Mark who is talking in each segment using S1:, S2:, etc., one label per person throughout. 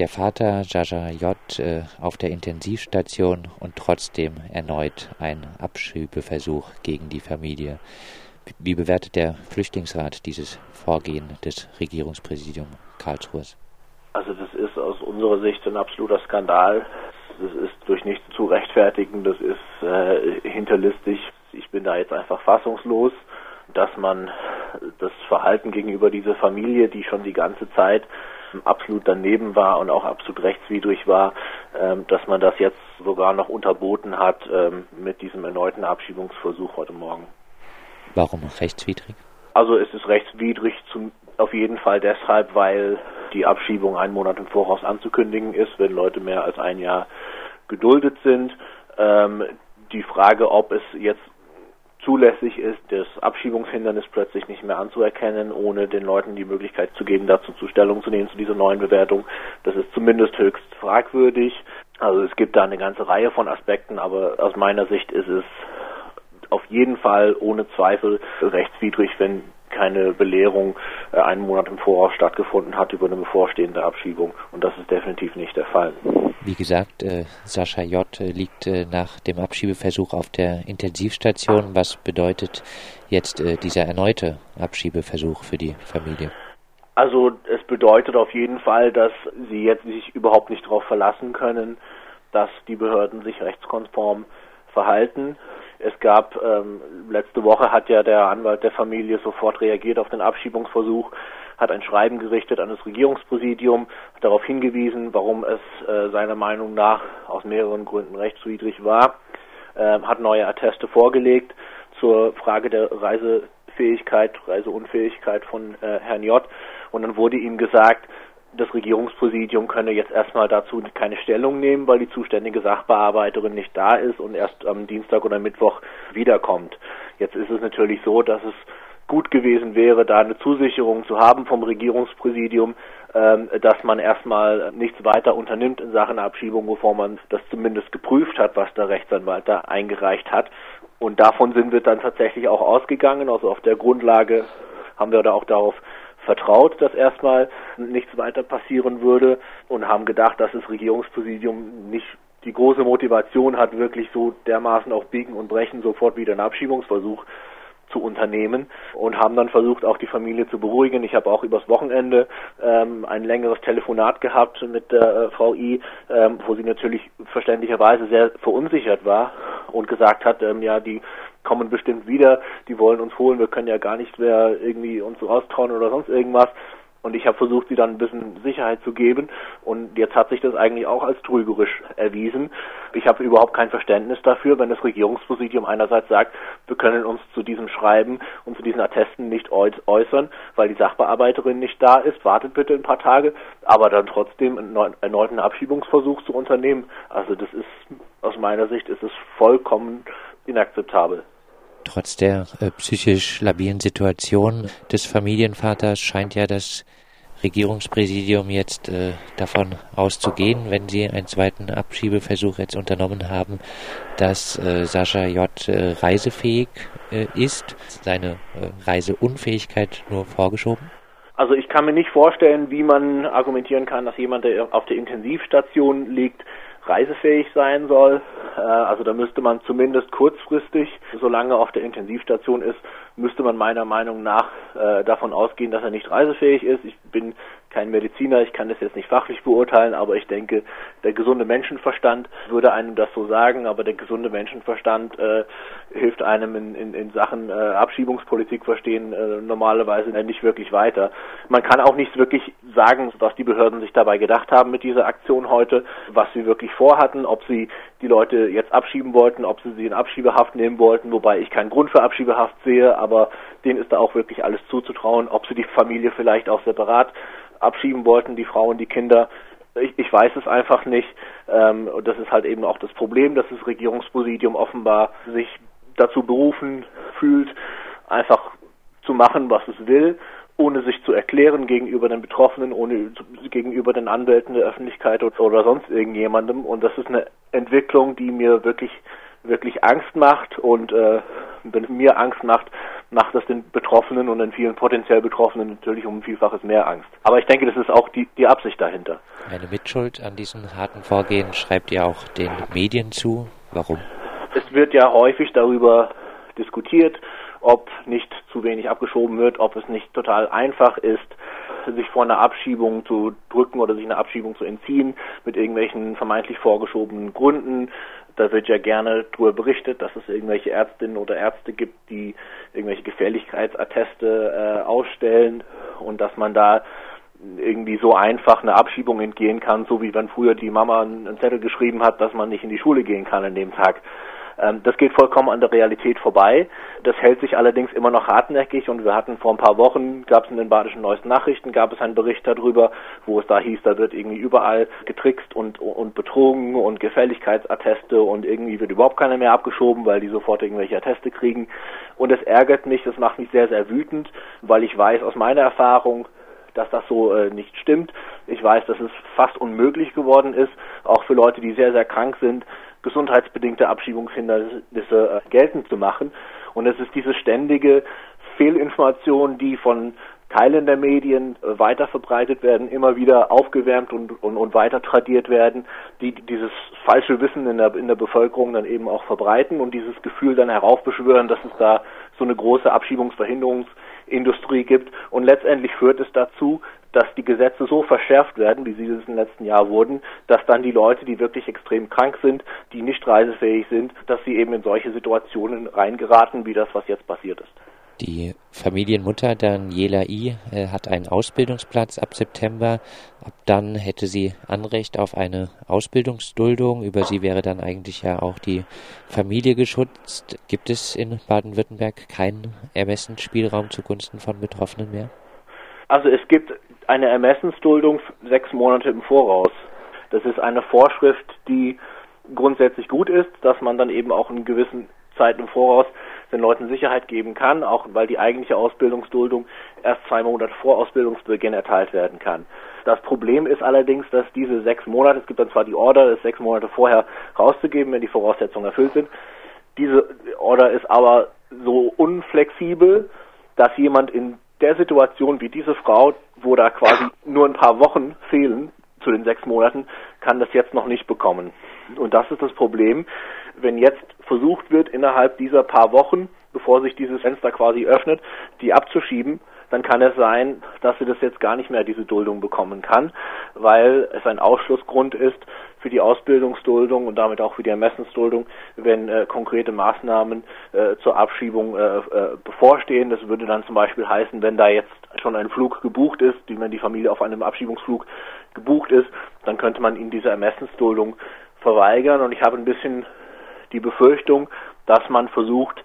S1: der Vater Jaja J. Äh, auf der Intensivstation und trotzdem erneut ein Abschiebeversuch gegen die Familie. Wie bewertet der Flüchtlingsrat dieses Vorgehen des Regierungspräsidiums Karlsruhe?
S2: Also das ist aus unserer Sicht ein absoluter Skandal. Das ist durch nichts zu rechtfertigen, das ist äh, hinterlistig. Ich bin da jetzt einfach fassungslos, dass man das Verhalten gegenüber dieser Familie, die schon die ganze Zeit absolut daneben war und auch absolut rechtswidrig war, ähm, dass man das jetzt sogar noch unterboten hat ähm, mit diesem erneuten Abschiebungsversuch heute Morgen.
S1: Warum rechtswidrig?
S2: Also es ist rechtswidrig zum, auf jeden Fall deshalb, weil die Abschiebung einen Monat im Voraus anzukündigen ist, wenn Leute mehr als ein Jahr geduldet sind. Ähm, die Frage, ob es jetzt zulässig ist, das Abschiebungshindernis plötzlich nicht mehr anzuerkennen, ohne den Leuten die Möglichkeit zu geben, dazu zu Stellung zu nehmen zu dieser neuen Bewertung. Das ist zumindest höchst fragwürdig. Also es gibt da eine ganze Reihe von Aspekten, aber aus meiner Sicht ist es auf jeden Fall ohne Zweifel rechtswidrig, wenn keine Belehrung äh, einen Monat im Voraus stattgefunden hat über eine bevorstehende Abschiebung. Und das ist definitiv nicht der Fall.
S1: Wie gesagt, äh, Sascha J. liegt äh, nach dem Abschiebeversuch auf der Intensivstation. Was bedeutet jetzt äh, dieser erneute Abschiebeversuch für die Familie?
S2: Also es bedeutet auf jeden Fall, dass sie jetzt sich überhaupt nicht darauf verlassen können, dass die Behörden sich rechtskonform verhalten. Es gab ähm, letzte Woche hat ja der Anwalt der Familie sofort reagiert auf den Abschiebungsversuch, hat ein Schreiben gerichtet an das Regierungspräsidium, hat darauf hingewiesen, warum es äh, seiner Meinung nach aus mehreren Gründen rechtswidrig war, äh, hat neue Atteste vorgelegt zur Frage der Reisefähigkeit, Reiseunfähigkeit von äh, Herrn J. Und dann wurde ihm gesagt, das Regierungspräsidium könne jetzt erstmal dazu keine Stellung nehmen, weil die zuständige Sachbearbeiterin nicht da ist und erst am Dienstag oder Mittwoch wiederkommt. Jetzt ist es natürlich so, dass es gut gewesen wäre, da eine Zusicherung zu haben vom Regierungspräsidium, ähm, dass man erstmal nichts weiter unternimmt in Sachen Abschiebung, bevor man das zumindest geprüft hat, was der Rechtsanwalt da eingereicht hat. Und davon sind wir dann tatsächlich auch ausgegangen. Also auf der Grundlage haben wir da auch darauf vertraut, dass erstmal nichts weiter passieren würde und haben gedacht, dass das Regierungspräsidium nicht die große Motivation hat, wirklich so dermaßen auf Biegen und Brechen sofort wieder einen Abschiebungsversuch zu unternehmen und haben dann versucht, auch die Familie zu beruhigen. Ich habe auch übers Wochenende ähm, ein längeres Telefonat gehabt mit der äh, Frau I, ähm, wo sie natürlich verständlicherweise sehr verunsichert war und gesagt hat, ähm, ja, die kommen bestimmt wieder, die wollen uns holen, wir können ja gar nicht mehr irgendwie uns raustrauen oder sonst irgendwas. Und ich habe versucht, sie dann ein bisschen Sicherheit zu geben. Und jetzt hat sich das eigentlich auch als trügerisch erwiesen. Ich habe überhaupt kein Verständnis dafür, wenn das Regierungspräsidium einerseits sagt, wir können uns zu diesem Schreiben und zu diesen Attesten nicht äußern, weil die Sachbearbeiterin nicht da ist. Wartet bitte ein paar Tage, aber dann trotzdem einen erneuten Abschiebungsversuch zu unternehmen. Also das ist aus meiner Sicht ist es vollkommen inakzeptabel.
S1: Trotz der äh, psychisch labilen Situation des Familienvaters scheint ja das Regierungspräsidium jetzt äh, davon auszugehen, wenn sie einen zweiten Abschiebeversuch jetzt unternommen haben, dass äh, Sascha J. Äh, reisefähig äh, ist, seine äh, Reiseunfähigkeit nur vorgeschoben?
S2: Also ich kann mir nicht vorstellen, wie man argumentieren kann, dass jemand, der auf der Intensivstation liegt, reisefähig sein soll. Äh, also da müsste man zumindest kurzfristig, solange er auf der Intensivstation ist, müsste man meiner Meinung nach äh, davon ausgehen, dass er nicht reisefähig ist. Ich bin kein Mediziner, ich kann das jetzt nicht fachlich beurteilen, aber ich denke, der gesunde Menschenverstand würde einem das so sagen, aber der gesunde Menschenverstand äh, hilft einem in, in, in Sachen äh, Abschiebungspolitik verstehen äh, normalerweise nicht wirklich weiter. Man kann auch nicht wirklich sagen, was die Behörden sich dabei gedacht haben mit dieser Aktion heute, was sie wirklich vorhatten, ob sie die Leute jetzt abschieben wollten, ob sie sie in Abschiebehaft nehmen wollten, wobei ich keinen Grund für Abschiebehaft sehe, aber denen ist da auch wirklich alles zuzutrauen, ob sie die Familie vielleicht auch separat abschieben wollten, die Frauen, die Kinder. Ich, ich weiß es einfach nicht. Ähm, und das ist halt eben auch das Problem, dass das Regierungspräsidium offenbar sich dazu berufen fühlt, einfach zu machen, was es will, ohne sich zu erklären gegenüber den Betroffenen, ohne gegenüber den Anwälten der Öffentlichkeit oder, oder sonst irgendjemandem. Und das ist eine Entwicklung, die mir wirklich wirklich Angst macht und äh, mir Angst macht, macht das den Betroffenen und den vielen potenziell Betroffenen natürlich um ein Vielfaches mehr Angst. Aber ich denke, das ist auch die, die Absicht dahinter.
S1: Eine Mitschuld an diesem harten Vorgehen schreibt ihr auch den Medien zu. Warum?
S2: Es wird ja häufig darüber diskutiert, ob nicht zu wenig abgeschoben wird, ob es nicht total einfach ist, sich vor einer Abschiebung zu drücken oder sich einer Abschiebung zu entziehen mit irgendwelchen vermeintlich vorgeschobenen Gründen. Da wird ja gerne darüber berichtet, dass es irgendwelche Ärztinnen oder Ärzte gibt, die irgendwelche Gefährlichkeitsatteste äh, ausstellen und dass man da irgendwie so einfach eine Abschiebung entgehen kann, so wie wenn früher die Mama einen Zettel geschrieben hat, dass man nicht in die Schule gehen kann an dem Tag. Ähm, das geht vollkommen an der Realität vorbei. Das hält sich allerdings immer noch hartnäckig und wir hatten vor ein paar Wochen, gab es in den badischen Neuesten Nachrichten, gab es einen Bericht darüber, wo es da hieß, da wird irgendwie überall getrickst und, und betrogen und Gefälligkeitsatteste und irgendwie wird überhaupt keiner mehr abgeschoben, weil die sofort irgendwelche Atteste kriegen. Und das ärgert mich, das macht mich sehr, sehr wütend, weil ich weiß aus meiner Erfahrung, dass das so äh, nicht stimmt. Ich weiß, dass es fast unmöglich geworden ist, auch für Leute, die sehr, sehr krank sind, gesundheitsbedingte Abschiebungshindernisse äh, geltend zu machen. Und es ist diese ständige Fehlinformation, die von Teilen der Medien äh, weiter verbreitet werden, immer wieder aufgewärmt und, und, und weiter tradiert werden, die dieses falsche Wissen in der, in der Bevölkerung dann eben auch verbreiten und dieses Gefühl dann heraufbeschwören, dass es da so eine große Abschiebungsverhinderungsindustrie gibt. Und letztendlich führt es dazu, dass die Gesetze so verschärft werden, wie sie es im letzten Jahr wurden, dass dann die Leute, die wirklich extrem krank sind, die nicht reisefähig sind, dass sie eben in solche Situationen reingeraten, wie das, was jetzt passiert ist.
S1: Die Familienmutter Daniela I. Äh, hat einen Ausbildungsplatz ab September. Ab dann hätte sie Anrecht auf eine Ausbildungsduldung. Über sie wäre dann eigentlich ja auch die Familie geschützt. Gibt es in Baden-Württemberg keinen Ermessensspielraum zugunsten von Betroffenen mehr?
S2: Also es gibt eine Ermessensduldung sechs Monate im Voraus. Das ist eine Vorschrift, die grundsätzlich gut ist, dass man dann eben auch in gewissen Zeiten im Voraus den Leuten Sicherheit geben kann, auch weil die eigentliche Ausbildungsduldung erst zwei Monate vor Ausbildungsbeginn erteilt werden kann. Das Problem ist allerdings, dass diese sechs Monate, es gibt dann zwar die Order, das sechs Monate vorher rauszugeben, wenn die Voraussetzungen erfüllt sind. Diese Order ist aber so unflexibel, dass jemand in der Situation wie diese Frau, wo da quasi nur ein paar Wochen fehlen zu den sechs Monaten, kann das jetzt noch nicht bekommen. Und das ist das Problem, wenn jetzt versucht wird, innerhalb dieser paar Wochen, bevor sich dieses Fenster quasi öffnet, die abzuschieben, dann kann es sein, dass sie das jetzt gar nicht mehr diese Duldung bekommen kann, weil es ein Ausschlussgrund ist für die Ausbildungsduldung und damit auch für die Ermessensduldung, wenn äh, konkrete Maßnahmen äh, zur Abschiebung äh, äh, bevorstehen. Das würde dann zum Beispiel heißen, wenn da jetzt schon ein Flug gebucht ist, die, wenn die Familie auf einem Abschiebungsflug gebucht ist, dann könnte man ihnen diese Ermessensduldung verweigern und ich habe ein bisschen die Befürchtung, dass man versucht,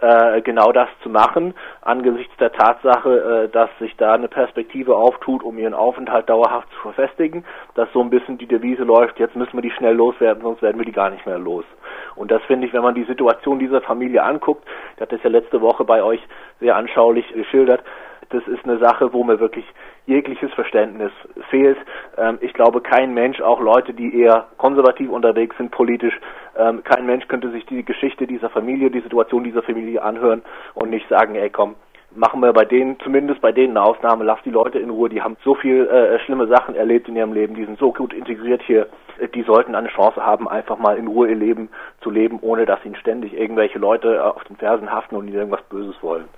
S2: äh, genau das zu machen, angesichts der Tatsache, äh, dass sich da eine Perspektive auftut, um ihren Aufenthalt dauerhaft zu verfestigen, dass so ein bisschen die Devise läuft, jetzt müssen wir die schnell loswerden, sonst werden wir die gar nicht mehr los. Und das finde ich, wenn man die Situation dieser Familie anguckt, ich hatte es ja letzte Woche bei euch sehr anschaulich geschildert, das ist eine Sache, wo mir wirklich jegliches Verständnis fehlt. Ähm, ich glaube, kein Mensch, auch Leute, die eher konservativ unterwegs sind politisch, ähm, kein Mensch könnte sich die Geschichte dieser Familie, die Situation dieser Familie anhören und nicht sagen, ey komm, machen wir bei denen, zumindest bei denen eine Ausnahme, lass die Leute in Ruhe, die haben so viel äh, schlimme Sachen erlebt in ihrem Leben, die sind so gut integriert hier, die sollten eine Chance haben, einfach mal in Ruhe ihr Leben zu leben, ohne dass ihnen ständig irgendwelche Leute äh, auf den Fersen haften und ihnen irgendwas Böses wollen.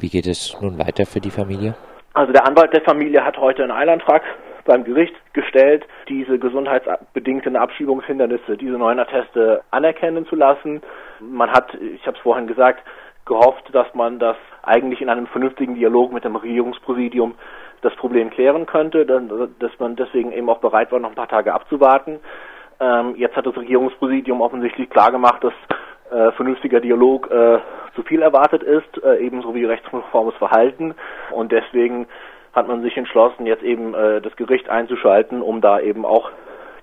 S1: Wie geht es nun weiter für die Familie?
S2: Also der Anwalt der Familie hat heute einen Eilantrag beim Gericht gestellt, diese gesundheitsbedingten Abschiebungshindernisse, diese neuen Atteste anerkennen zu lassen. Man hat, ich habe es vorhin gesagt, gehofft, dass man das eigentlich in einem vernünftigen Dialog mit dem Regierungspräsidium das Problem klären könnte, dass man deswegen eben auch bereit war, noch ein paar Tage abzuwarten. Ähm, jetzt hat das Regierungspräsidium offensichtlich klargemacht, dass äh, vernünftiger Dialog äh, zu viel erwartet ist, äh, ebenso wie rechtskonformes Verhalten. Und deswegen hat man sich entschlossen, jetzt eben äh, das Gericht einzuschalten, um da eben auch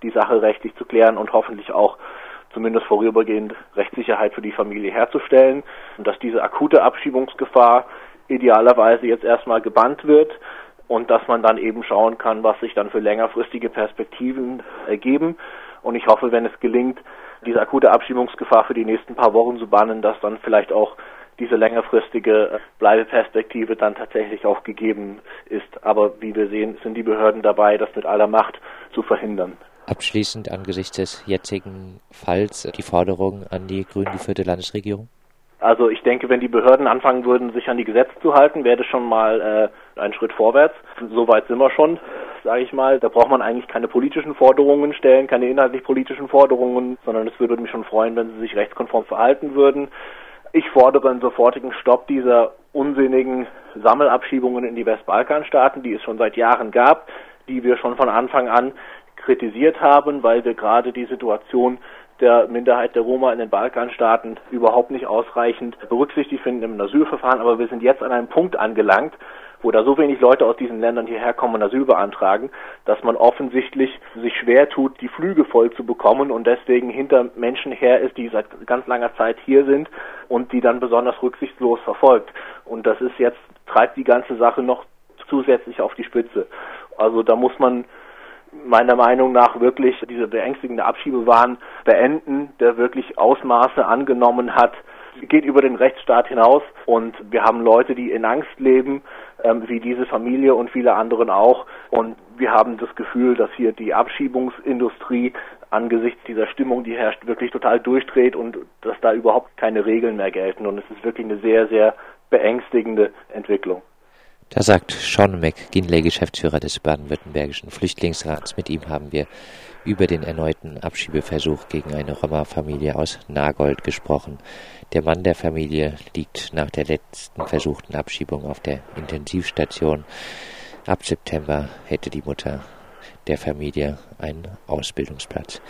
S2: die Sache rechtlich zu klären und hoffentlich auch zumindest vorübergehend Rechtssicherheit für die Familie herzustellen und dass diese akute Abschiebungsgefahr idealerweise jetzt erstmal gebannt wird und dass man dann eben schauen kann, was sich dann für längerfristige Perspektiven ergeben. Und ich hoffe, wenn es gelingt, diese akute Abschiebungsgefahr für die nächsten paar Wochen zu bannen, dass dann vielleicht auch diese längerfristige Bleibeperspektive dann tatsächlich auch gegeben ist. Aber wie wir sehen, sind die Behörden dabei, das mit aller Macht zu verhindern.
S1: Abschließend angesichts des jetzigen Falls die Forderung an die grün geführte Landesregierung?
S2: Also ich denke, wenn die Behörden anfangen würden, sich an die Gesetze zu halten, wäre das schon mal äh, ein Schritt vorwärts. Soweit sind wir schon, sage ich mal. Da braucht man eigentlich keine politischen Forderungen stellen, keine inhaltlich politischen Forderungen, sondern es würde mich schon freuen, wenn sie sich rechtskonform verhalten würden. Ich fordere einen sofortigen Stopp dieser unsinnigen Sammelabschiebungen in die Westbalkanstaaten, die es schon seit Jahren gab, die wir schon von Anfang an kritisiert haben, weil wir gerade die Situation der Minderheit der Roma in den Balkanstaaten überhaupt nicht ausreichend berücksichtigt finden im Asylverfahren. Aber wir sind jetzt an einem Punkt angelangt, wo da so wenig Leute aus diesen Ländern hierher kommen und Asyl beantragen, dass man offensichtlich sich schwer tut, die Flüge voll zu bekommen und deswegen hinter Menschen her ist, die seit ganz langer Zeit hier sind und die dann besonders rücksichtslos verfolgt. Und das ist jetzt, treibt die ganze Sache noch zusätzlich auf die Spitze. Also da muss man meiner Meinung nach wirklich diese beängstigende Abschiebewahn beenden, der wirklich Ausmaße angenommen hat, geht über den Rechtsstaat hinaus und wir haben Leute, die in Angst leben, ähm, wie diese Familie und viele anderen auch. Und wir haben das Gefühl, dass hier die Abschiebungsindustrie angesichts dieser Stimmung, die herrscht, wirklich total durchdreht und dass da überhaupt keine Regeln mehr gelten. Und es ist wirklich eine sehr, sehr beängstigende Entwicklung.
S1: Da sagt Sean McGinley, Geschäftsführer des baden-württembergischen Flüchtlingsrats. Mit ihm haben wir über den erneuten Abschiebeversuch gegen eine Roma-Familie aus Nagold gesprochen. Der Mann der Familie liegt nach der letzten versuchten Abschiebung auf der Intensivstation. Ab September hätte die Mutter der Familie einen Ausbildungsplatz.